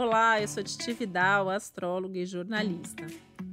Olá, eu sou Titi Vidal, astróloga e jornalista.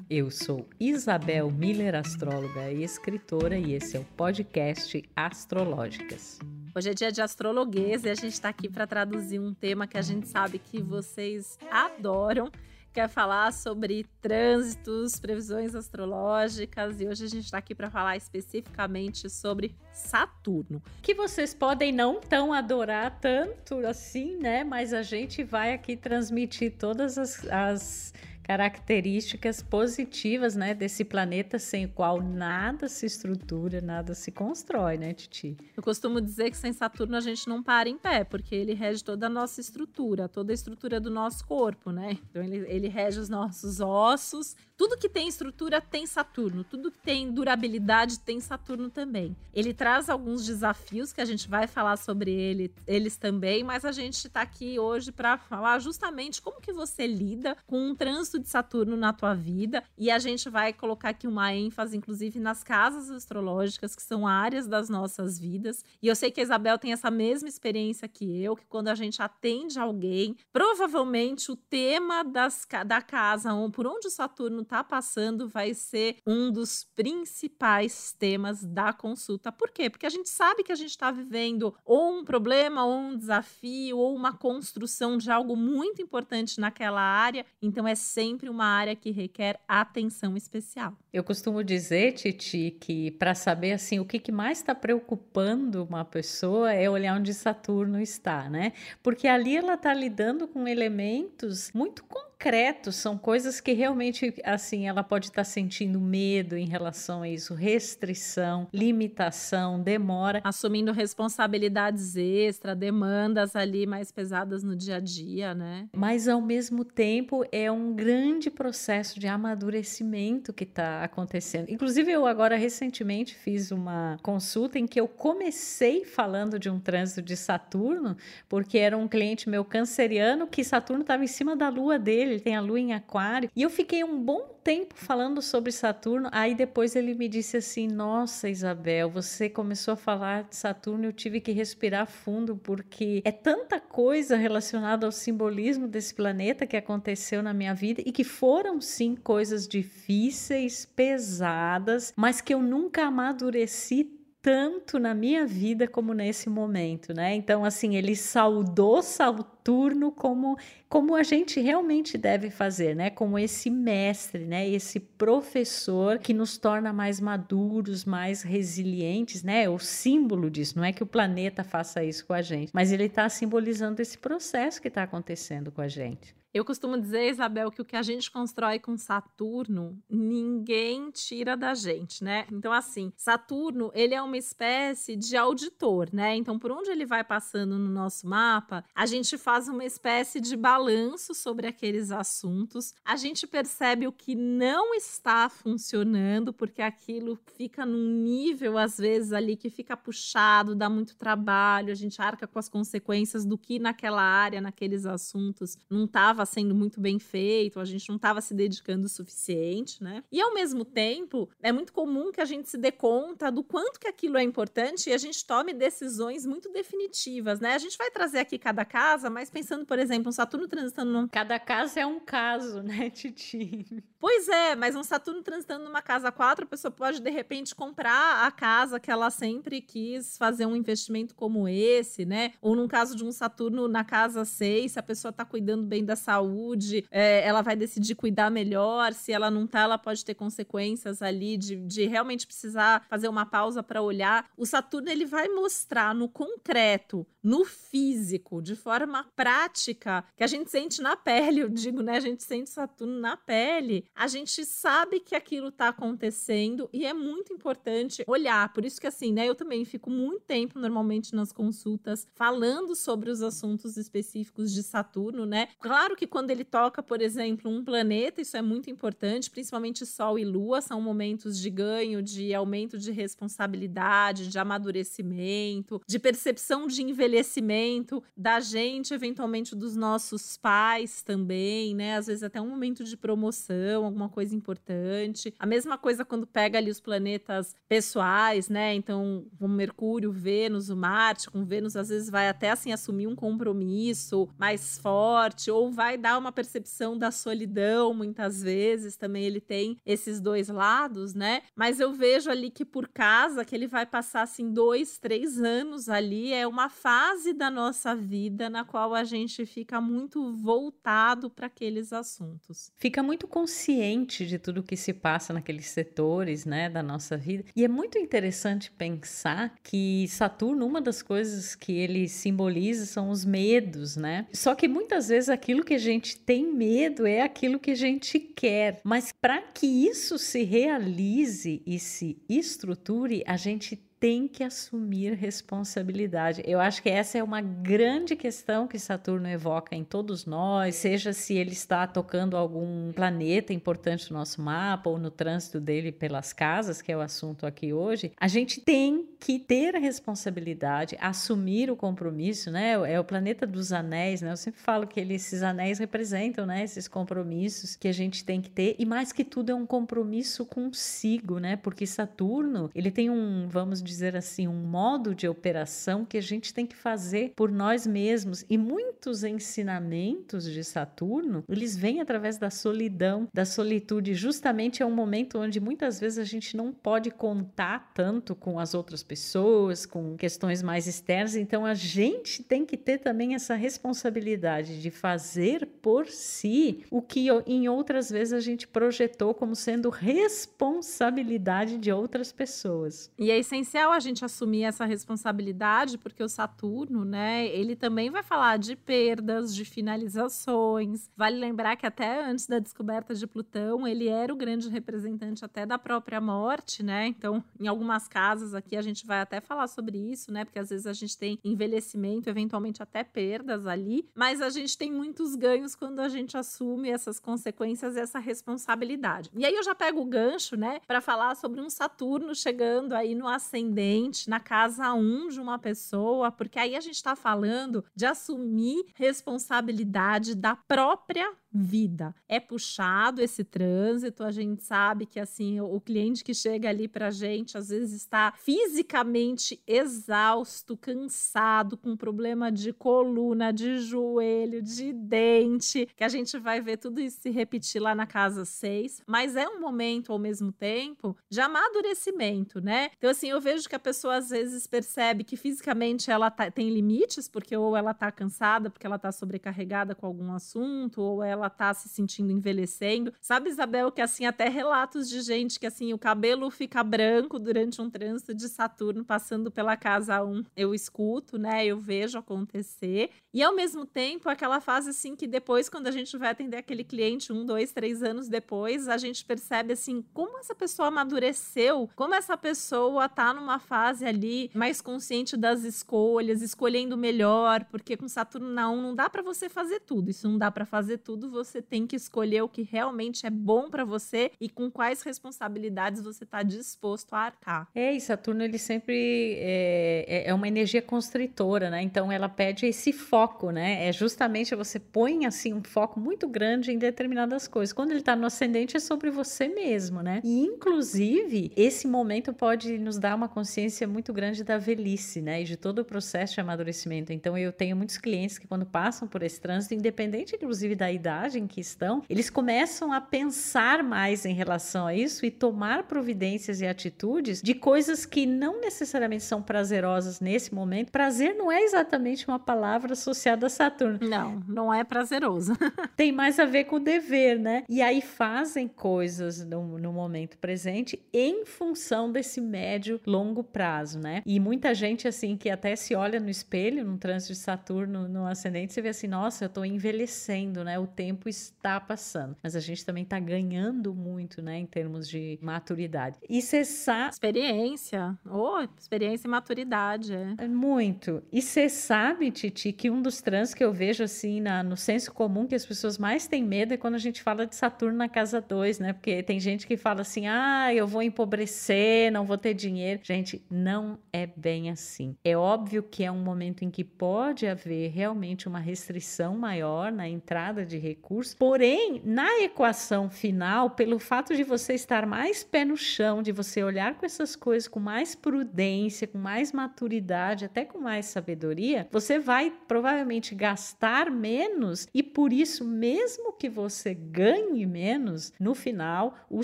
Eu sou Isabel Miller, astróloga e escritora, e esse é o podcast Astrológicas. Hoje é dia de astrologuês e a gente está aqui para traduzir um tema que a gente sabe que vocês adoram quer falar sobre trânsitos, previsões astrológicas e hoje a gente está aqui para falar especificamente sobre Saturno. Que vocês podem não tão adorar tanto assim, né? Mas a gente vai aqui transmitir todas as, as características positivas, né, desse planeta sem o qual nada se estrutura, nada se constrói, né, Titi? Eu costumo dizer que sem Saturno a gente não para em pé, porque ele rege toda a nossa estrutura, toda a estrutura do nosso corpo, né? Então ele, ele rege os nossos ossos, tudo que tem estrutura tem Saturno, tudo que tem durabilidade tem Saturno também. Ele traz alguns desafios que a gente vai falar sobre ele, eles também, mas a gente está aqui hoje para falar justamente como que você lida com um trânsito de Saturno na tua vida. E a gente vai colocar aqui uma ênfase, inclusive, nas casas astrológicas, que são áreas das nossas vidas. E eu sei que a Isabel tem essa mesma experiência que eu, que quando a gente atende alguém, provavelmente o tema das, da casa, por onde o Saturno está passando, vai ser um dos principais temas da consulta. Por quê? Porque a gente sabe que a gente está vivendo ou um problema, ou um desafio, ou uma construção de algo muito importante naquela área. Então é sempre sempre uma área que requer atenção especial. Eu costumo dizer, Titi, que para saber assim o que, que mais está preocupando uma pessoa é olhar onde Saturno está, né? Porque ali ela está lidando com elementos muito concretos, são coisas que realmente assim ela pode estar tá sentindo medo em relação a isso, restrição, limitação, demora, assumindo responsabilidades extra, demandas ali mais pesadas no dia a dia, né? Mas ao mesmo tempo é um grande grande processo de amadurecimento que está acontecendo. Inclusive, eu agora recentemente fiz uma consulta em que eu comecei falando de um trânsito de Saturno, porque era um cliente meu canceriano que Saturno estava em cima da lua dele, ele tem a lua em Aquário, e eu fiquei um bom tempo falando sobre Saturno. Aí depois ele me disse assim: Nossa, Isabel, você começou a falar de Saturno, eu tive que respirar fundo, porque é tanta coisa relacionada ao simbolismo desse planeta que aconteceu na minha vida e que foram sim coisas difíceis, pesadas, mas que eu nunca amadureci tanto na minha vida como nesse momento, né? Então, assim, ele saudou Saturno como, como a gente realmente deve fazer, né? Como esse mestre, né? Esse professor que nos torna mais maduros, mais resilientes, né? O símbolo disso, não é que o planeta faça isso com a gente, mas ele está simbolizando esse processo que está acontecendo com a gente. Eu costumo dizer, Isabel, que o que a gente constrói com Saturno, ninguém tira da gente, né? Então, assim, Saturno, ele é uma espécie de auditor, né? Então, por onde ele vai passando no nosso mapa, a gente faz uma espécie de balanço sobre aqueles assuntos. A gente percebe o que não está funcionando, porque aquilo fica num nível, às vezes, ali que fica puxado, dá muito trabalho, a gente arca com as consequências do que naquela área, naqueles assuntos, não estava sendo muito bem feito, a gente não estava se dedicando o suficiente, né? E ao mesmo tempo, é muito comum que a gente se dê conta do quanto que aquilo é importante e a gente tome decisões muito definitivas, né? A gente vai trazer aqui cada casa, mas pensando, por exemplo, um Saturno transitando num... Cada casa é um caso, né, Titi? Pois é, mas um Saturno transitando numa casa 4, a pessoa pode, de repente, comprar a casa que ela sempre quis fazer um investimento como esse, né? Ou num caso de um Saturno na casa 6, se a pessoa tá cuidando bem da saúde, saúde, é, ela vai decidir cuidar melhor. Se ela não tá, ela pode ter consequências ali de, de realmente precisar fazer uma pausa para olhar. O Saturno ele vai mostrar no concreto, no físico, de forma prática, que a gente sente na pele, eu digo, né? A gente sente Saturno na pele. A gente sabe que aquilo tá acontecendo e é muito importante olhar. Por isso que assim, né, eu também fico muito tempo normalmente nas consultas falando sobre os assuntos específicos de Saturno, né? Claro que que quando ele toca, por exemplo, um planeta, isso é muito importante, principalmente Sol e Lua, são momentos de ganho, de aumento de responsabilidade, de amadurecimento, de percepção de envelhecimento da gente, eventualmente dos nossos pais também, né? Às vezes até um momento de promoção, alguma coisa importante. A mesma coisa quando pega ali os planetas pessoais, né? Então, o Mercúrio, Vênus, o Marte, com Vênus às vezes vai até assim assumir um compromisso mais forte ou vai vai dar uma percepção da solidão, muitas vezes, também ele tem esses dois lados, né? Mas eu vejo ali que por casa, que ele vai passar assim dois, três anos ali, é uma fase da nossa vida na qual a gente fica muito voltado para aqueles assuntos. Fica muito consciente de tudo que se passa naqueles setores, né, da nossa vida. E é muito interessante pensar que Saturno, uma das coisas que ele simboliza são os medos, né? Só que muitas vezes aquilo que a gente tem medo é aquilo que a gente quer. Mas para que isso se realize e se estruture, a gente tem que assumir responsabilidade. Eu acho que essa é uma grande questão que Saturno evoca em todos nós, seja se ele está tocando algum planeta importante no nosso mapa ou no trânsito dele pelas casas, que é o assunto aqui hoje. A gente tem que ter a responsabilidade, assumir o compromisso, né? É o planeta dos anéis, né? Eu sempre falo que ele, esses anéis representam, né? Esses compromissos que a gente tem que ter e mais que tudo é um compromisso consigo, né? Porque Saturno, ele tem um, vamos dizer dizer assim, um modo de operação que a gente tem que fazer por nós mesmos. E muitos ensinamentos de Saturno, eles vêm através da solidão, da solitude. Justamente é um momento onde muitas vezes a gente não pode contar tanto com as outras pessoas, com questões mais externas. Então a gente tem que ter também essa responsabilidade de fazer por si o que em outras vezes a gente projetou como sendo responsabilidade de outras pessoas. E é essencial a gente assumir essa responsabilidade, porque o Saturno, né, ele também vai falar de perdas, de finalizações. Vale lembrar que até antes da descoberta de Plutão, ele era o grande representante até da própria morte, né? Então, em algumas casas aqui a gente vai até falar sobre isso, né? Porque às vezes a gente tem envelhecimento, eventualmente até perdas ali, mas a gente tem muitos ganhos quando a gente assume essas consequências e essa responsabilidade. E aí eu já pego o gancho, né, para falar sobre um Saturno chegando aí no ascendente ascendente na casa 1 de uma pessoa, porque aí a gente está falando de assumir responsabilidade da própria vida. É puxado esse trânsito, a gente sabe que assim, o cliente que chega ali pra gente às vezes está fisicamente exausto, cansado, com problema de coluna, de joelho, de dente, que a gente vai ver tudo isso se repetir lá na casa 6, mas é um momento ao mesmo tempo de amadurecimento, né? Então assim, eu vejo que a pessoa às vezes percebe que fisicamente ela tá, tem limites, porque ou ela tá cansada, porque ela tá sobrecarregada com algum assunto, ou ela ela tá se sentindo envelhecendo. Sabe, Isabel, que assim, até relatos de gente que assim, o cabelo fica branco durante um trânsito de Saturno passando pela casa 1. Eu escuto, né? Eu vejo acontecer. E ao mesmo tempo, aquela fase assim que depois, quando a gente vai atender aquele cliente, um, dois, três anos depois, a gente percebe assim, como essa pessoa amadureceu, como essa pessoa tá numa fase ali mais consciente das escolhas, escolhendo melhor, porque com Saturno na 1 não dá para você fazer tudo. Isso não dá para fazer tudo, você tem que escolher o que realmente é bom para você e com quais responsabilidades você está disposto a arcar. É, e Saturno ele sempre é, é, é uma energia constritora, né? Então ela pede esse foco, né? É justamente você põe assim um foco muito grande em determinadas coisas. Quando ele está no ascendente é sobre você mesmo, né? E inclusive esse momento pode nos dar uma consciência muito grande da velhice, né? E de todo o processo de amadurecimento. Então eu tenho muitos clientes que quando passam por esse trânsito, independente inclusive da idade em que estão, eles começam a pensar mais em relação a isso e tomar providências e atitudes de coisas que não necessariamente são prazerosas nesse momento. Prazer não é exatamente uma palavra associada a Saturno. Não, não é prazeroso. Tem mais a ver com o dever, né? E aí fazem coisas no, no momento presente em função desse médio longo prazo, né? E muita gente assim que até se olha no espelho, no trânsito de Saturno no ascendente, você vê assim, nossa, eu tô envelhecendo, né? O tempo tempo está passando, mas a gente também está ganhando muito, né, em termos de maturidade. E cessar. Experiência. Oh, experiência e maturidade. É. é muito. E você sabe, Titi, que um dos trans que eu vejo assim na, no senso comum que as pessoas mais têm medo é quando a gente fala de Saturno na casa 2, né? Porque tem gente que fala assim: ah, eu vou empobrecer, não vou ter dinheiro. Gente, não é bem assim. É óbvio que é um momento em que pode haver realmente uma restrição maior na entrada de recursos recursos. Porém, na equação final, pelo fato de você estar mais pé no chão, de você olhar com essas coisas com mais prudência, com mais maturidade, até com mais sabedoria, você vai provavelmente gastar menos e por isso, mesmo que você ganhe menos, no final, o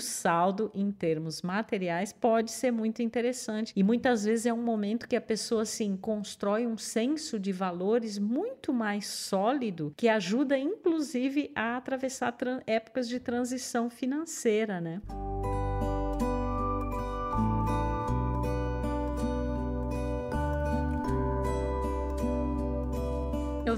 saldo em termos materiais pode ser muito interessante. E muitas vezes é um momento que a pessoa assim constrói um senso de valores muito mais sólido que ajuda inclusive a atravessar épocas de transição financeira, né?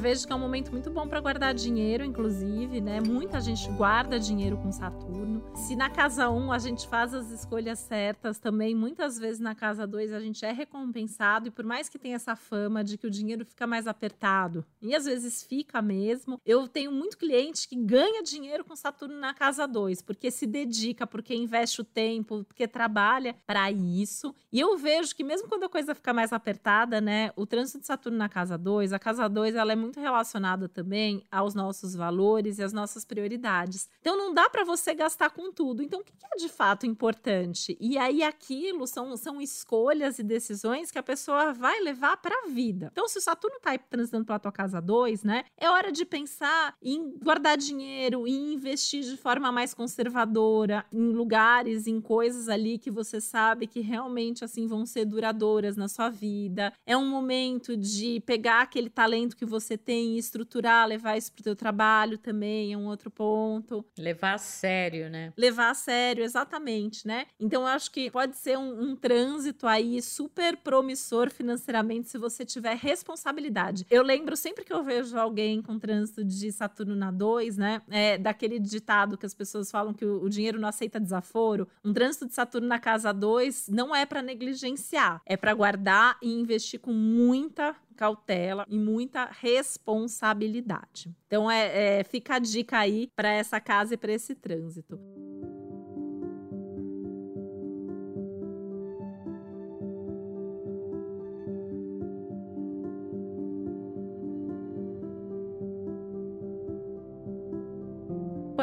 Vejo que é um momento muito bom para guardar dinheiro, inclusive, né? Muita gente guarda dinheiro com Saturno. Se na casa 1 um a gente faz as escolhas certas, também muitas vezes na casa 2 a gente é recompensado e por mais que tenha essa fama de que o dinheiro fica mais apertado, e às vezes fica mesmo, eu tenho muito cliente que ganha dinheiro com Saturno na casa 2, porque se dedica, porque investe o tempo, porque trabalha para isso. E eu vejo que mesmo quando a coisa fica mais apertada, né, o trânsito de Saturno na casa 2, a casa 2 ela é muito relacionada também aos nossos valores e às nossas prioridades. Então não dá para você gastar com tudo. Então o que é de fato importante? E aí aquilo são, são escolhas e decisões que a pessoa vai levar para a vida. Então se o Saturno está transitando pela tua casa 2, né? É hora de pensar em guardar dinheiro, em investir de forma mais conservadora em lugares, em coisas ali que você sabe que realmente assim vão ser duradouras na sua vida. É um momento de pegar aquele talento que você tem, estruturar, levar isso para o teu trabalho também é um outro ponto. Levar a sério, né? Levar a sério, exatamente, né? Então eu acho que pode ser um, um trânsito aí super promissor financeiramente se você tiver responsabilidade. Eu lembro sempre que eu vejo alguém com trânsito de Saturno na 2, né? É, daquele ditado que as pessoas falam que o, o dinheiro não aceita desaforo. Um trânsito de Saturno na casa 2 não é para negligenciar, é para guardar e investir com muita cautela e muita responsabilidade. Então, é, é fica a dica aí para essa casa e para esse trânsito.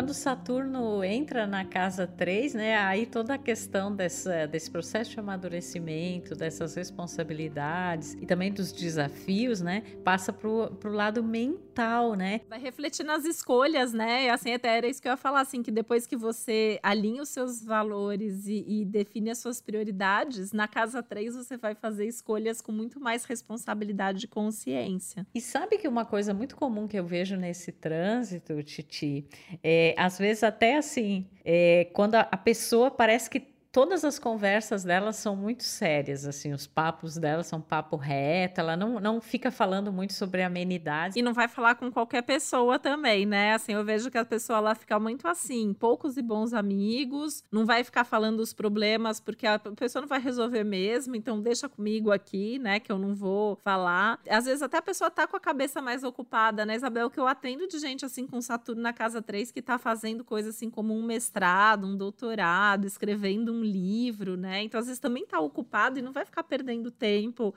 Quando Saturno entra na casa 3, né, aí toda a questão dessa, desse processo de amadurecimento, dessas responsabilidades e também dos desafios, né, passa pro, pro lado mental, né? Vai refletir nas escolhas, né? E assim, até era isso que eu ia falar, assim, que depois que você alinha os seus valores e, e define as suas prioridades, na casa 3 você vai fazer escolhas com muito mais responsabilidade e consciência. E sabe que uma coisa muito comum que eu vejo nesse trânsito, Titi, é às vezes até assim, é, quando a, a pessoa parece que todas as conversas dela são muito sérias, assim, os papos dela são papo reto, ela não, não fica falando muito sobre amenidades. E não vai falar com qualquer pessoa também, né? Assim, eu vejo que a pessoa lá fica muito assim, poucos e bons amigos, não vai ficar falando os problemas, porque a pessoa não vai resolver mesmo, então deixa comigo aqui, né, que eu não vou falar. Às vezes até a pessoa tá com a cabeça mais ocupada, né, Isabel, que eu atendo de gente assim com Saturno na casa 3 que tá fazendo coisa assim como um mestrado, um doutorado, escrevendo um livro, né? Então, às vezes, também está ocupado e não vai ficar perdendo tempo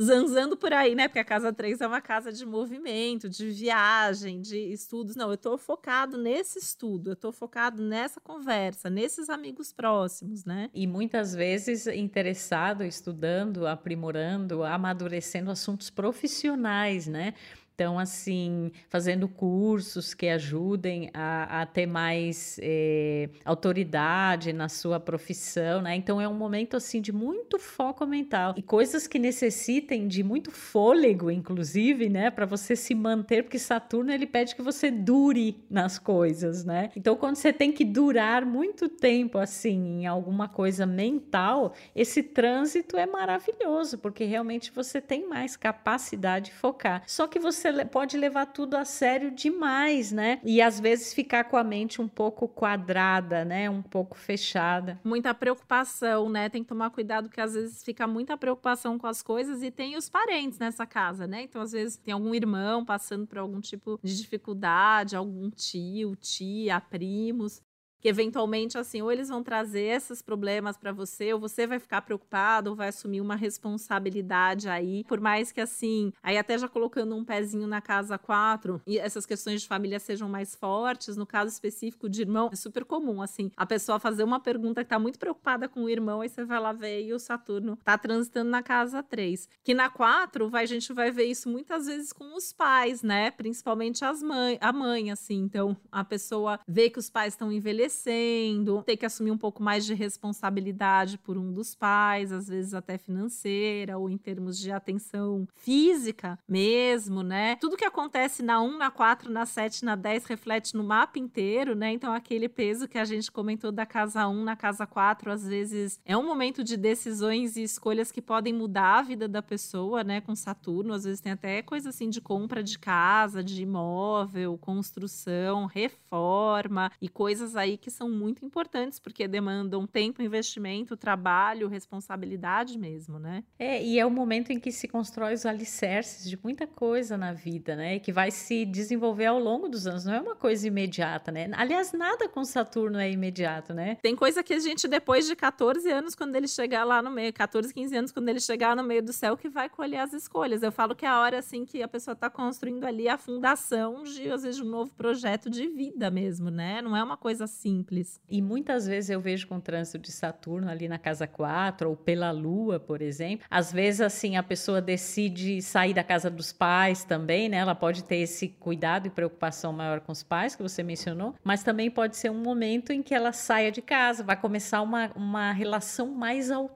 zanzando por aí, né? Porque a casa 3 é uma casa de movimento, de viagem, de estudos. Não, eu estou focado nesse estudo, eu estou focado nessa conversa, nesses amigos próximos, né? E muitas vezes interessado, estudando, aprimorando, amadurecendo assuntos profissionais, né? Então, assim, fazendo cursos que ajudem a, a ter mais é, autoridade na sua profissão, né? Então, é um momento, assim, de muito foco mental e coisas que necessitem de muito fôlego, inclusive, né? Para você se manter, porque Saturno, ele pede que você dure nas coisas, né? Então, quando você tem que durar muito tempo, assim, em alguma coisa mental, esse trânsito é maravilhoso, porque realmente você tem mais capacidade de focar. Só que você você pode levar tudo a sério demais, né? E às vezes ficar com a mente um pouco quadrada, né? Um pouco fechada. Muita preocupação, né? Tem que tomar cuidado que às vezes fica muita preocupação com as coisas e tem os parentes nessa casa, né? Então às vezes tem algum irmão passando por algum tipo de dificuldade, algum tio, tia, primos. Que eventualmente assim, ou eles vão trazer esses problemas para você, ou você vai ficar preocupado, ou vai assumir uma responsabilidade aí, por mais que assim, aí até já colocando um pezinho na casa 4, e essas questões de família sejam mais fortes, no caso específico de irmão, é super comum assim, a pessoa fazer uma pergunta que tá muito preocupada com o irmão, aí você vai lá ver e o Saturno tá transitando na casa 3. Que na 4, vai, a gente vai ver isso muitas vezes com os pais, né? Principalmente as mãe, a mãe, assim. Então, a pessoa vê que os pais estão envelhecendo, tem que assumir um pouco mais de responsabilidade por um dos pais, às vezes até financeira ou em termos de atenção física mesmo, né? Tudo que acontece na 1, na 4, na 7, na 10 reflete no mapa inteiro, né? Então, aquele peso que a gente comentou da casa 1 na casa 4, às vezes é um momento de decisões e escolhas que podem mudar a vida da pessoa, né? Com Saturno, às vezes tem até coisa assim de compra de casa, de imóvel, construção, reforma e coisas aí que são muito importantes porque demandam tempo, investimento, trabalho, responsabilidade mesmo, né? É, e é o momento em que se constrói os alicerces de muita coisa na vida, né? Que vai se desenvolver ao longo dos anos, não é uma coisa imediata, né? Aliás, nada com Saturno é imediato, né? Tem coisa que a gente depois de 14 anos, quando ele chegar lá no meio, 14, 15 anos, quando ele chegar no meio do céu, que vai colher as escolhas. Eu falo que é a hora assim que a pessoa está construindo ali a fundação de, às vezes, um novo projeto de vida mesmo, né? Não é uma coisa simples. E muitas vezes eu vejo com o trânsito de Saturno ali na casa 4 ou pela Lua, por exemplo. Às vezes, assim, a pessoa decide sair da casa dos pais também, né? Ela pode ter esse cuidado e preocupação maior com os pais, que você mencionou, mas também pode ser um momento em que ela saia de casa, vai começar uma, uma relação mais autônoma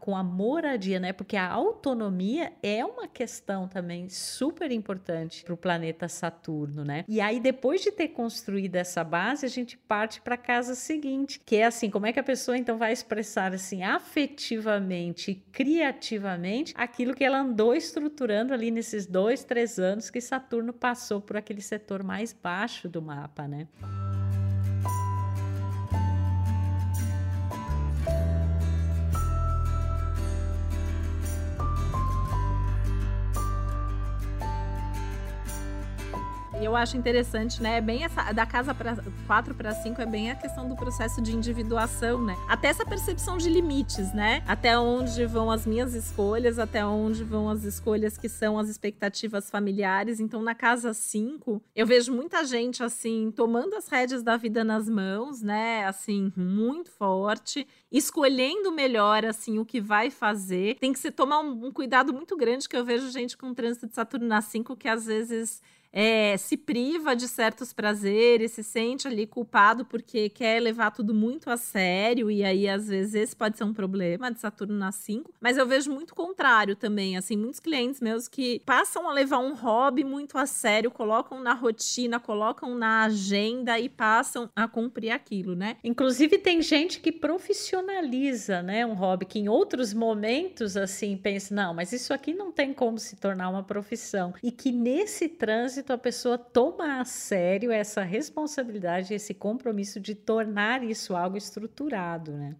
com a moradia, né? Porque a autonomia é uma questão também super importante para o planeta Saturno, né? E aí, depois de ter construído essa base, a gente parte para a casa seguinte, que é assim: como é que a pessoa então vai expressar assim afetivamente, criativamente, aquilo que ela andou estruturando ali nesses dois, três anos que Saturno passou por aquele setor mais baixo do mapa, né? Eu acho interessante, né? É bem essa da casa para 4 para 5 é bem a questão do processo de individuação, né? Até essa percepção de limites, né? Até onde vão as minhas escolhas, até onde vão as escolhas que são as expectativas familiares. Então, na casa 5, eu vejo muita gente assim tomando as rédeas da vida nas mãos, né? Assim, muito forte, escolhendo melhor assim o que vai fazer. Tem que se tomar um, um cuidado muito grande que eu vejo gente com trânsito de Saturno na 5 que às vezes é, se priva de certos prazeres, se sente ali culpado porque quer levar tudo muito a sério, e aí às vezes esse pode ser um problema de Saturno na 5. Mas eu vejo muito contrário também, assim, muitos clientes meus que passam a levar um hobby muito a sério, colocam na rotina, colocam na agenda e passam a cumprir aquilo, né? Inclusive tem gente que profissionaliza, né, um hobby que em outros momentos assim pensa, não, mas isso aqui não tem como se tornar uma profissão e que nesse trânsito trânsito, a pessoa toma a sério essa responsabilidade, esse compromisso de tornar isso algo estruturado, né?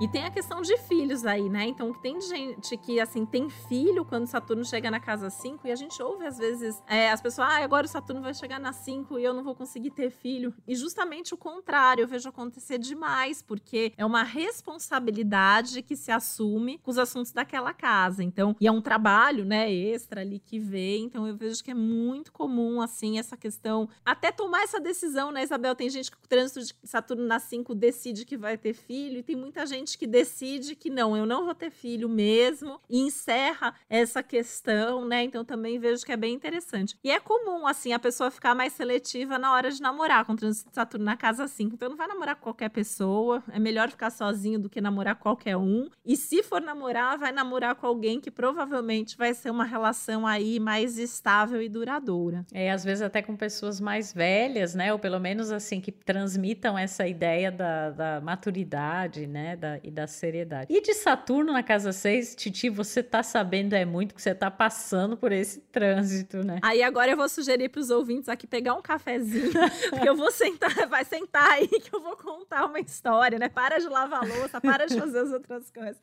E tem a questão de filhos aí, né? Então, tem gente que, assim, tem filho quando Saturno chega na casa 5 e a gente ouve, às vezes, é, as pessoas, ah, agora o Saturno vai chegar na 5 e eu não vou conseguir ter filho. E justamente o contrário, eu vejo acontecer demais, porque é uma responsabilidade que se assume com os assuntos daquela casa. Então, e é um trabalho, né, extra ali que vem. Então, eu vejo que é muito comum, assim, essa questão. Até tomar essa decisão, né, Isabel? Tem gente que o trânsito de Saturno na 5 decide que vai ter filho, e tem muita gente gente que decide que não, eu não vou ter filho mesmo e encerra essa questão, né? Então também vejo que é bem interessante. E é comum, assim, a pessoa ficar mais seletiva na hora de namorar, com o trânsito de Saturno na casa 5. Então não vai namorar com qualquer pessoa, é melhor ficar sozinho do que namorar qualquer um. E se for namorar, vai namorar com alguém que provavelmente vai ser uma relação aí mais estável e duradoura. É, às vezes até com pessoas mais velhas, né? Ou pelo menos assim, que transmitam essa ideia da, da maturidade, né? Da e da seriedade. E de Saturno na casa 6, Titi, você tá sabendo é muito que você tá passando por esse trânsito, né? Aí agora eu vou sugerir para os ouvintes aqui pegar um cafezinho, porque eu vou sentar, vai sentar aí que eu vou contar uma história, né? Para de lavar louça, para de fazer as outras coisas.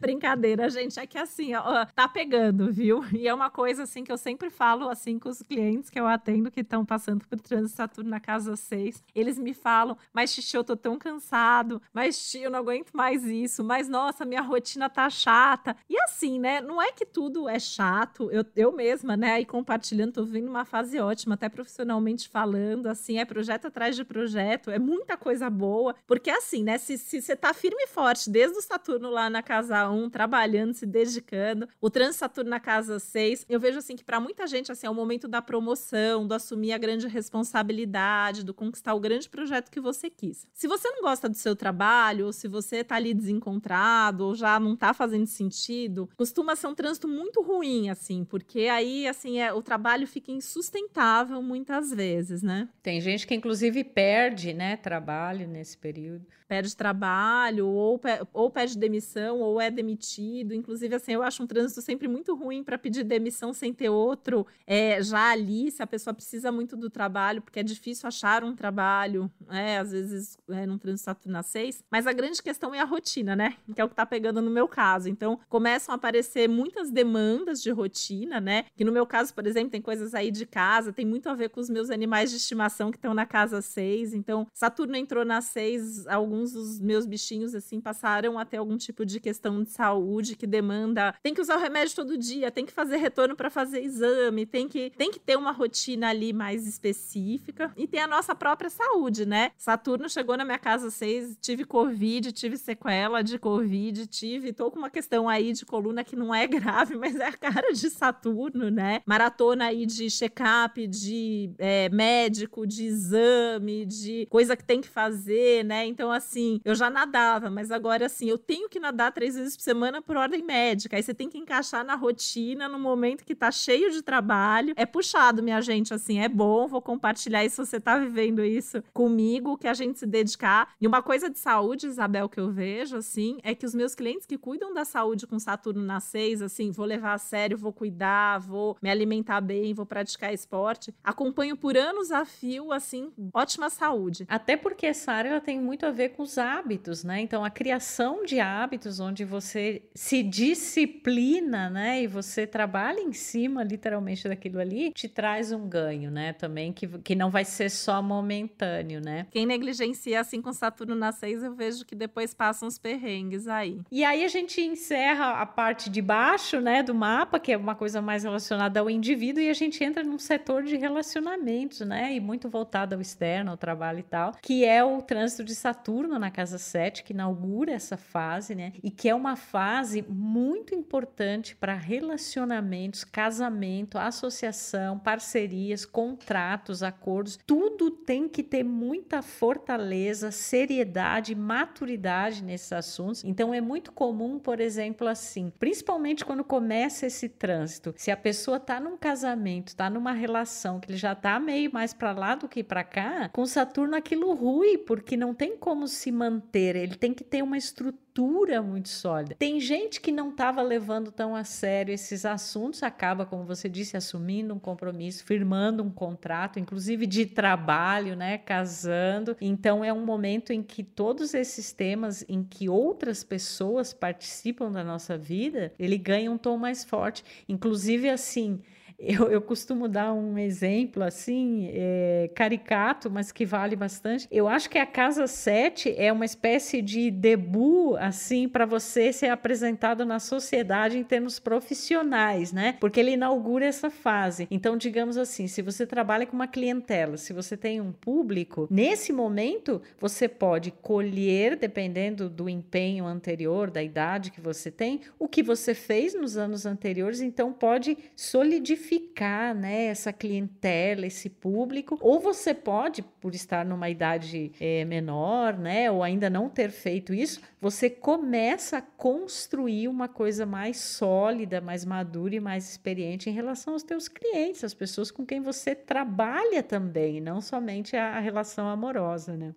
Brincadeira, gente, é que assim, ó, tá pegando, viu? E é uma coisa assim que eu sempre falo assim com os clientes que eu atendo que estão passando por trânsito Saturno na casa 6. Eles me falam: "Mas Xixi, eu tô tão cansado, mas tio, eu não aguento mais isso, mas nossa, minha rotina tá chata". E assim, né? Não é que tudo é chato. Eu, eu mesma, né, aí compartilhando, tô vivendo uma fase ótima, até profissionalmente falando, assim, é projeto atrás de projeto, é muita coisa boa, porque assim, né, se, se você tá firme e forte desde o Saturno lá na casa 1, trabalhando, se dedicando, o trânsito Saturno na casa 6, eu vejo assim que para muita gente assim é o momento da promoção, do assumir a grande responsabilidade, do conquistar o grande projeto que você quis. Se você não gosta do seu trabalho, ou se você tá ali desencontrado, ou já não tá fazendo sentido, costuma ser um trânsito muito ruim, assim, porque aí, assim, é, o trabalho fica insustentável muitas vezes, né? Tem gente que, inclusive, perde, né, trabalho nesse período perde trabalho, ou, ou pede demissão, ou é demitido. Inclusive, assim, eu acho um trânsito sempre muito ruim para pedir demissão sem ter outro é, já ali, se a pessoa precisa muito do trabalho, porque é difícil achar um trabalho, é, às vezes é, num trânsito Saturno 6. Mas a grande questão é a rotina, né? Que é o que tá pegando no meu caso. Então, começam a aparecer muitas demandas de rotina, né? Que no meu caso, por exemplo, tem coisas aí de casa, tem muito a ver com os meus animais de estimação que estão na casa 6. Então, Saturno entrou na 6 alguns alguns dos meus bichinhos, assim, passaram a ter algum tipo de questão de saúde que demanda. Tem que usar o remédio todo dia, tem que fazer retorno para fazer exame, tem que, tem que ter uma rotina ali mais específica. E tem a nossa própria saúde, né? Saturno chegou na minha casa seis, tive Covid, tive sequela de Covid, tive. tô com uma questão aí de coluna que não é grave, mas é a cara de Saturno, né? Maratona aí de check-up, de é, médico, de exame, de coisa que tem que fazer, né? Então, assim, assim, eu já nadava, mas agora assim, eu tenho que nadar três vezes por semana por ordem médica. Aí você tem que encaixar na rotina no momento que tá cheio de trabalho. É puxado, minha gente, assim, é bom. Vou compartilhar isso você tá vivendo isso comigo, que a gente se dedicar. E uma coisa de saúde, Isabel, que eu vejo, assim, é que os meus clientes que cuidam da saúde com Saturno na seis, assim, vou levar a sério, vou cuidar, vou me alimentar bem, vou praticar esporte, acompanho por anos a fio, assim, ótima saúde. Até porque essa área ela tem muito a ver com os hábitos, né? Então, a criação de hábitos onde você se disciplina, né? E você trabalha em cima, literalmente, daquilo ali, te traz um ganho, né? Também que, que não vai ser só momentâneo, né? Quem negligencia assim com Saturno na 6, eu vejo que depois passam os perrengues aí. E aí a gente encerra a parte de baixo, né, do mapa, que é uma coisa mais relacionada ao indivíduo, e a gente entra num setor de relacionamentos, né? E muito voltado ao externo, ao trabalho e tal, que é o trânsito de Saturno Saturno na casa 7, que inaugura essa fase, né? E que é uma fase muito importante para relacionamentos, casamento, associação, parcerias, contratos, acordos. Tudo tem que ter muita fortaleza, seriedade, maturidade nesses assuntos. Então é muito comum, por exemplo, assim, principalmente quando começa esse trânsito, se a pessoa tá num casamento, tá numa relação que ele já tá meio mais para lá do que para cá, com Saturno aquilo rui, porque não tem como se manter, ele tem que ter uma estrutura muito sólida. Tem gente que não estava levando tão a sério esses assuntos, acaba, como você disse, assumindo um compromisso, firmando um contrato, inclusive de trabalho, né, casando. Então é um momento em que todos esses temas em que outras pessoas participam da nossa vida, ele ganha um tom mais forte. Inclusive assim, eu, eu costumo dar um exemplo assim, é, caricato, mas que vale bastante. Eu acho que a Casa 7 é uma espécie de debut, assim, para você ser apresentado na sociedade em termos profissionais, né? Porque ele inaugura essa fase. Então, digamos assim, se você trabalha com uma clientela, se você tem um público, nesse momento você pode colher, dependendo do empenho anterior, da idade que você tem, o que você fez nos anos anteriores, então pode solidificar identificar né, essa clientela, esse público, ou você pode, por estar numa idade é, menor, né, ou ainda não ter feito isso, você começa a construir uma coisa mais sólida, mais madura e mais experiente em relação aos teus clientes, as pessoas com quem você trabalha também, não somente a, a relação amorosa, né?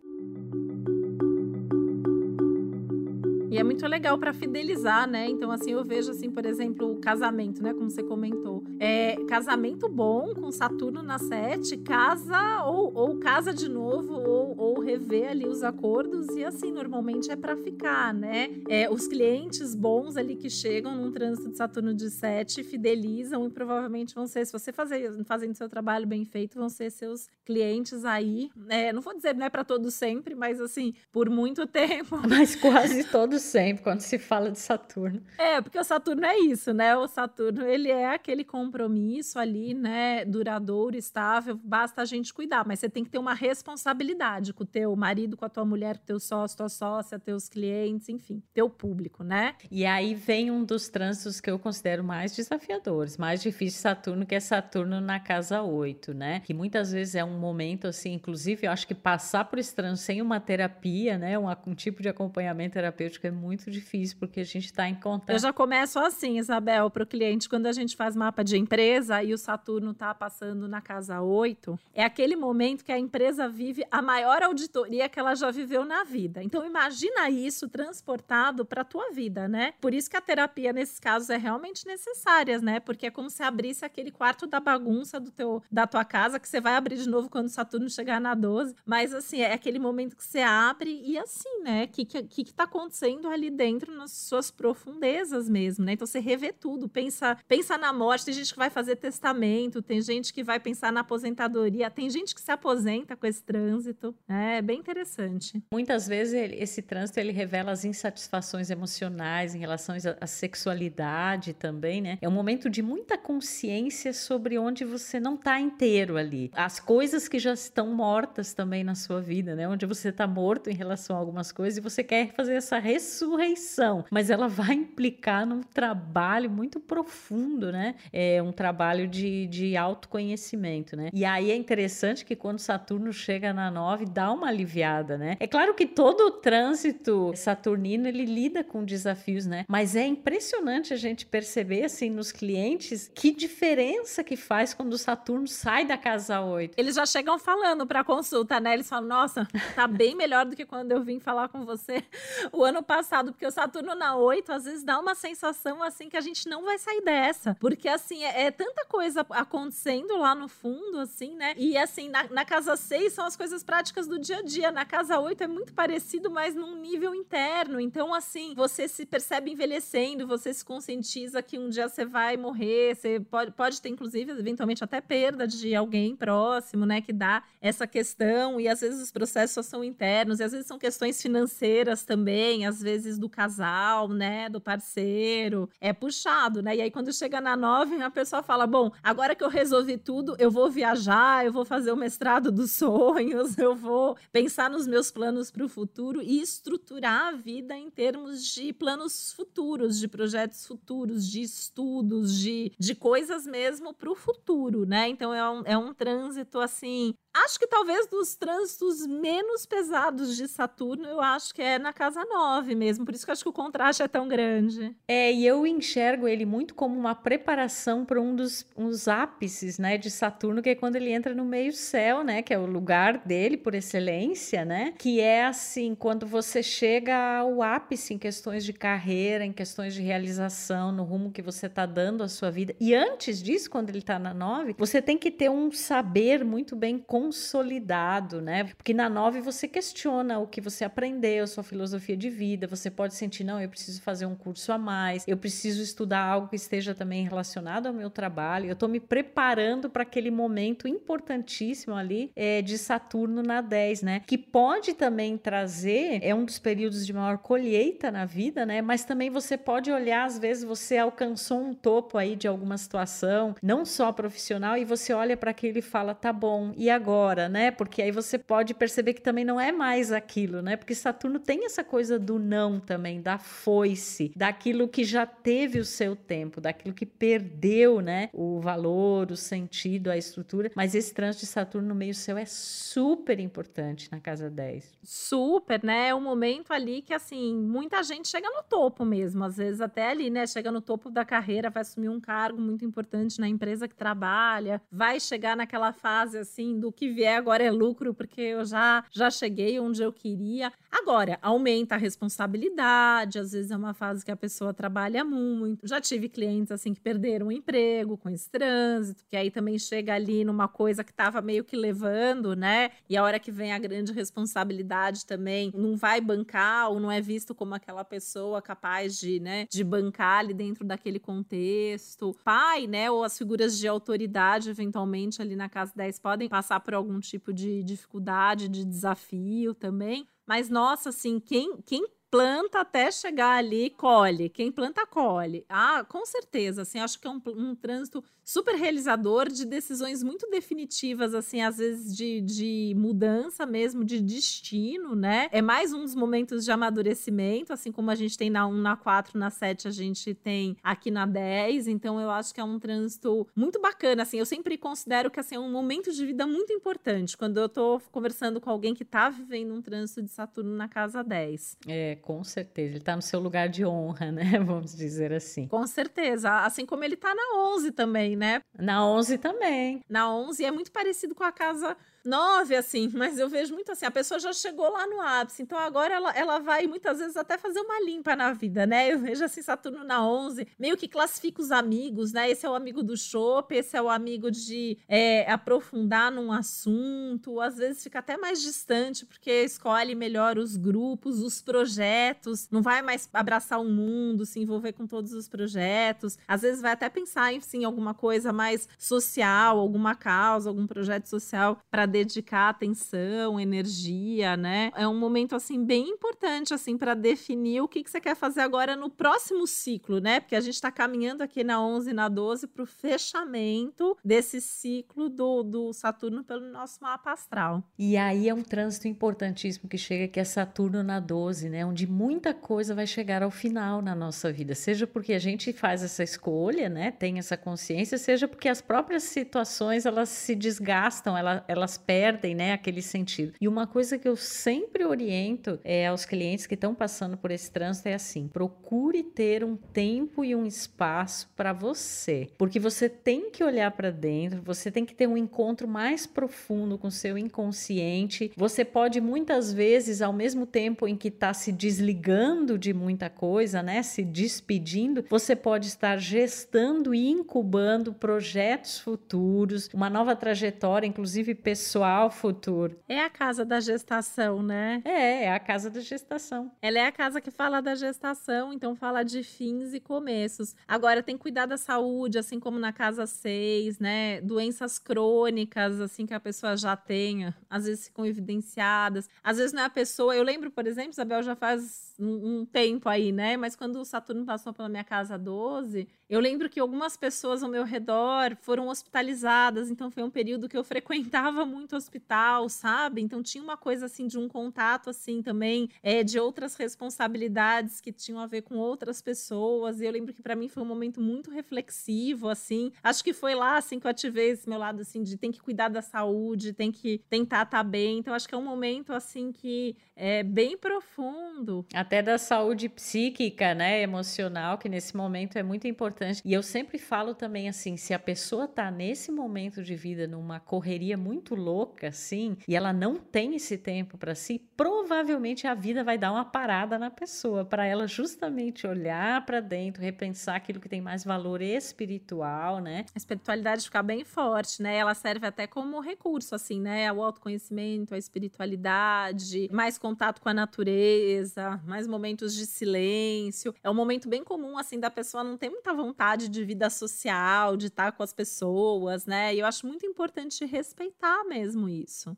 E é muito legal para fidelizar, né? Então, assim, eu vejo, assim, por exemplo, o casamento, né? Como você comentou. É, casamento bom, com Saturno na sete, casa ou, ou casa de novo, ou, ou rever ali os acordos. E, assim, normalmente é para ficar, né? É, os clientes bons ali que chegam num trânsito de Saturno de sete fidelizam e provavelmente vão ser, se você fazer, fazendo seu trabalho bem feito, vão ser seus clientes aí. É, não vou dizer, não é para todos sempre, mas, assim, por muito tempo. Mas quase todos sempre, quando se fala de Saturno. É, porque o Saturno é isso, né? O Saturno, ele é aquele compromisso ali, né? Duradouro, estável, basta a gente cuidar, mas você tem que ter uma responsabilidade com o teu marido, com a tua mulher, teu sócio, tua sócia, teus clientes, enfim, teu público, né? E aí vem um dos trânsitos que eu considero mais desafiadores, mais difícil Saturno, que é Saturno na casa 8, né? Que muitas vezes é um momento assim, inclusive, eu acho que passar por esse trânsito sem uma terapia, né? Um, um tipo de acompanhamento terapêutico é muito difícil, porque a gente está em contato. Eu já começo assim, Isabel, para o cliente, quando a gente faz mapa de empresa e o Saturno está passando na casa 8, é aquele momento que a empresa vive a maior auditoria que ela já viveu na vida. Então, imagina isso transportado para a tua vida, né? Por isso que a terapia, nesses casos, é realmente necessária, né? Porque é como se abrisse aquele quarto da bagunça do teu, da tua casa, que você vai abrir de novo quando Saturno chegar na 12. Mas, assim, é aquele momento que você abre e, assim, né? O que, que, que, tá acontecendo ali dentro nas suas profundezas mesmo, né? Então você revê tudo, pensa, pensa na morte, tem gente que vai fazer testamento, tem gente que vai pensar na aposentadoria, tem gente que se aposenta com esse trânsito, né? É bem interessante. Muitas vezes ele, esse trânsito ele revela as insatisfações emocionais em relação à sexualidade também, né? É um momento de muita consciência sobre onde você não está inteiro ali. As coisas que já estão mortas também na sua vida, né? Onde você está morto em relação a algumas coisas e você quer fazer essa ressurreição, mas ela vai implicar num trabalho muito profundo, né? É um trabalho de, de autoconhecimento, né? E aí é interessante que quando Saturno chega na 9, dá uma aliviada, né? É claro que todo o trânsito saturnino ele lida com desafios, né? Mas é impressionante a gente perceber assim nos clientes que diferença que faz quando o Saturno sai da casa 8. Eles já chegam falando para consulta, né? Eles falam: "Nossa, tá bem melhor do que quando eu vim falar com você o ano passado, porque o Saturno na 8 às vezes dá uma sensação assim que a gente não vai sair dessa. Porque assim, é, é tanta coisa acontecendo lá no fundo, assim, né? E assim, na, na, casa 6 são as coisas práticas do dia a dia. Na casa 8 é muito parecido, mas num nível interno. Então, assim, você se percebe envelhecendo, você se conscientiza que um dia você vai morrer, você pode, pode ter, inclusive, eventualmente até perda de alguém próximo, né? Que dá essa questão, e às vezes os processos só são internos, e às vezes são questões financeiras também, às vezes do casal, né? Do parceiro. É puxado, né? E aí, quando chega na nove, a pessoa fala: Bom, agora que eu resolvi tudo, eu vou viajar, eu vou fazer o mestrado dos sonhos, eu vou pensar nos meus planos para o futuro e estruturar a vida em termos de planos futuros, de projetos futuros, de estudos, de, de coisas mesmo para o futuro, né? Então é um, é um trânsito assim Acho que talvez dos trânsitos menos pesados de Saturno, eu acho que é na casa 9 mesmo. Por isso que eu acho que o contraste é tão grande. É, e eu enxergo ele muito como uma preparação para um dos uns ápices, né, de Saturno, que é quando ele entra no meio-céu, né, que é o lugar dele por excelência, né? Que é assim, quando você chega ao ápice em questões de carreira, em questões de realização, no rumo que você está dando à sua vida. E antes disso, quando ele está na 9, você tem que ter um saber muito bem consolidado, né? Porque na 9 você questiona o que você aprendeu, sua filosofia de vida, você pode sentir, não, eu preciso fazer um curso a mais, eu preciso estudar algo que esteja também relacionado ao meu trabalho, eu estou me preparando para aquele momento importantíssimo ali é, de Saturno na 10, né? Que pode também trazer, é um dos períodos de maior colheita na vida, né? Mas também você pode olhar, às vezes você alcançou um topo aí de alguma situação, não só profissional, e você olha para aquilo e fala, tá bom, e agora? Agora, né? Porque aí você pode perceber que também não é mais aquilo, né? Porque Saturno tem essa coisa do não também, da foice, daquilo que já teve o seu tempo, daquilo que perdeu, né? O valor, o sentido, a estrutura. Mas esse trânsito de Saturno no meio céu é super importante na casa 10. Super, né? É um momento ali que, assim, muita gente chega no topo mesmo. Às vezes até ali, né? Chega no topo da carreira, vai assumir um cargo muito importante na empresa que trabalha, vai chegar naquela fase, assim, do que vier agora é lucro, porque eu já, já cheguei onde eu queria. Agora, aumenta a responsabilidade, às vezes é uma fase que a pessoa trabalha muito. Já tive clientes assim que perderam o emprego com esse trânsito, que aí também chega ali numa coisa que estava meio que levando, né? E a hora que vem a grande responsabilidade também, não vai bancar ou não é visto como aquela pessoa capaz de, né, de bancar ali dentro daquele contexto. Pai, né, ou as figuras de autoridade eventualmente ali na casa 10 podem passar por algum tipo de dificuldade, de desafio também. Mas, nossa, assim, quem, quem planta até chegar ali, colhe. Quem planta, colhe. Ah, com certeza, assim, acho que é um, um trânsito super realizador de decisões muito definitivas, assim, às vezes de, de mudança mesmo, de destino, né? É mais um dos momentos de amadurecimento, assim como a gente tem na 1, na 4, na 7, a gente tem aqui na 10, então eu acho que é um trânsito muito bacana, assim, eu sempre considero que, assim, é um momento de vida muito importante, quando eu tô conversando com alguém que tá vivendo um trânsito de Saturno na casa 10. É, com certeza, ele tá no seu lugar de honra, né, vamos dizer assim. Com certeza, assim como ele tá na 11 também, né? Na 11 também. Na 11 é muito parecido com a casa nove, assim, mas eu vejo muito assim, a pessoa já chegou lá no ápice, então agora ela, ela vai muitas vezes até fazer uma limpa na vida, né? Eu vejo assim, Saturno na 11, meio que classifica os amigos, né? Esse é o amigo do chopp, esse é o amigo de é, aprofundar num assunto, às vezes fica até mais distante, porque escolhe melhor os grupos, os projetos, não vai mais abraçar o mundo, se envolver com todos os projetos, às vezes vai até pensar em sim, alguma coisa mais social, alguma causa, algum projeto social para dedicar atenção, energia, né? É um momento assim bem importante assim para definir o que, que você quer fazer agora no próximo ciclo, né? Porque a gente está caminhando aqui na 11 e na 12 para o fechamento desse ciclo do, do Saturno pelo nosso mapa astral. E aí é um trânsito importantíssimo que chega que é Saturno na 12, né? Onde muita coisa vai chegar ao final na nossa vida, seja porque a gente faz essa escolha, né? Tem essa consciência, seja porque as próprias situações elas se desgastam, elas, elas perdem, né, aquele sentido. E uma coisa que eu sempre oriento é aos clientes que estão passando por esse trânsito é assim: procure ter um tempo e um espaço para você, porque você tem que olhar para dentro, você tem que ter um encontro mais profundo com seu inconsciente. Você pode muitas vezes, ao mesmo tempo em que está se desligando de muita coisa, né, se despedindo, você pode estar gestando e incubando projetos futuros, uma nova trajetória, inclusive pessoal pessoal futuro. É a casa da gestação, né? É, é a casa da gestação. Ela é a casa que fala da gestação, então fala de fins e começos. Agora tem que cuidar da saúde, assim como na casa 6, né? Doenças crônicas, assim que a pessoa já tenha, às vezes ficam evidenciadas. Às vezes não é a pessoa. Eu lembro, por exemplo, Isabel já faz um, um tempo aí, né? Mas quando o Saturno passou pela minha casa 12, eu lembro que algumas pessoas ao meu redor foram hospitalizadas, então foi um período que eu frequentava muito hospital, sabe? Então tinha uma coisa assim de um contato assim também, é, de outras responsabilidades que tinham a ver com outras pessoas. E eu lembro que para mim foi um momento muito reflexivo, assim. Acho que foi lá assim que eu ativei esse meu lado assim de tem que cuidar da saúde, tem que tentar estar tá bem. Então acho que é um momento assim que é bem profundo. Até da saúde psíquica, né, emocional, que nesse momento é muito importante. E eu sempre falo também assim, se a pessoa tá nesse momento de vida numa correria muito louca assim, e ela não tem esse tempo para si, provavelmente a vida vai dar uma parada na pessoa para ela justamente olhar para dentro, repensar aquilo que tem mais valor espiritual, né? A espiritualidade ficar bem forte, né? Ela serve até como recurso assim, né? O autoconhecimento, a espiritualidade, mais contato com a natureza, mais momentos de silêncio. É um momento bem comum assim da pessoa não ter muita vontade de vida social, de estar com as pessoas, né? E eu acho muito importante respeitar mesmo isso.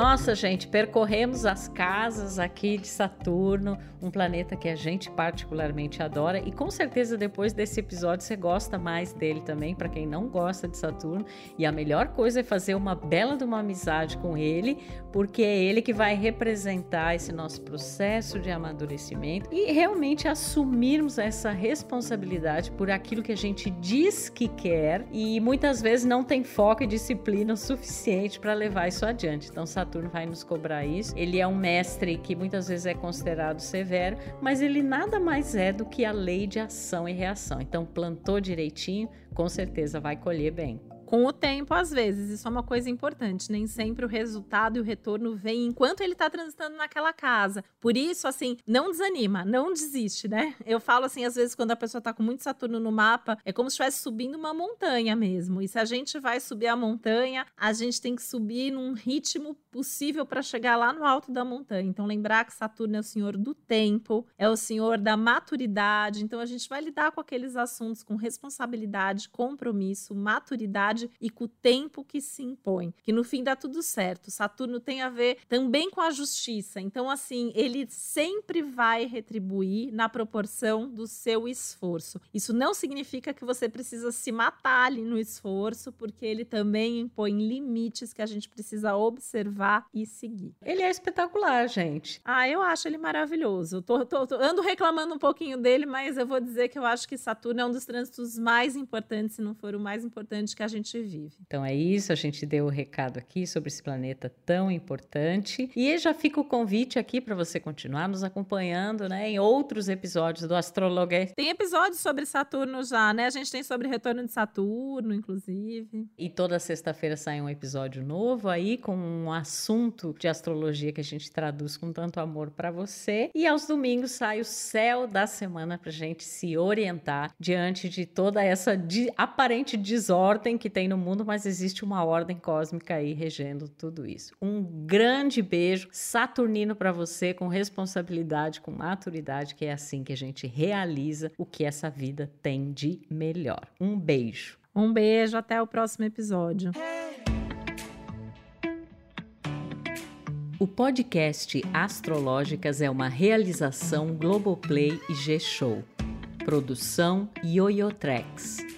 Nossa, gente, percorremos as casas aqui de Saturno, um planeta que a gente particularmente adora e com certeza depois desse episódio você gosta mais dele também, para quem não gosta de Saturno. E a melhor coisa é fazer uma bela de uma amizade com ele, porque é ele que vai representar esse nosso processo de amadurecimento e realmente assumirmos essa responsabilidade por aquilo que a gente diz que quer e muitas vezes não tem foco e disciplina o suficiente para levar isso adiante. Então Saturno vai nos cobrar isso. Ele é um mestre que muitas vezes é considerado severo, mas ele nada mais é do que a lei de ação e reação. Então, plantou direitinho, com certeza vai colher bem com o tempo, às vezes. Isso é uma coisa importante. Nem sempre o resultado e o retorno vem enquanto ele está transitando naquela casa. Por isso, assim, não desanima, não desiste, né? Eu falo assim, às vezes, quando a pessoa está com muito Saturno no mapa, é como se estivesse subindo uma montanha mesmo. E se a gente vai subir a montanha, a gente tem que subir num ritmo possível para chegar lá no alto da montanha. Então, lembrar que Saturno é o senhor do tempo, é o senhor da maturidade. Então, a gente vai lidar com aqueles assuntos com responsabilidade, compromisso, maturidade e com o tempo que se impõe. Que no fim dá tudo certo. Saturno tem a ver também com a justiça. Então, assim, ele sempre vai retribuir na proporção do seu esforço. Isso não significa que você precisa se matar ali no esforço, porque ele também impõe limites que a gente precisa observar e seguir. Ele é espetacular, gente. Ah, eu acho ele maravilhoso. Tô, tô, tô, ando reclamando um pouquinho dele, mas eu vou dizer que eu acho que Saturno é um dos trânsitos mais importantes, se não for o mais importante que a gente gente vive. Então é isso, a gente deu o recado aqui sobre esse planeta tão importante. E já fica o convite aqui para você continuar nos acompanhando, né, em outros episódios do Astrologué. Tem episódios sobre Saturno já, né? A gente tem sobre retorno de Saturno, inclusive. E toda sexta-feira sai um episódio novo aí com um assunto de astrologia que a gente traduz com tanto amor para você. E aos domingos sai o céu da semana pra gente se orientar diante de toda essa de aparente desordem que tem no mundo, mas existe uma ordem cósmica aí regendo tudo isso. Um grande beijo saturnino para você, com responsabilidade, com maturidade, que é assim que a gente realiza o que essa vida tem de melhor. Um beijo. Um beijo, até o próximo episódio. O podcast Astrológicas é uma realização Globoplay e G-Show. Produção Yoyotrex.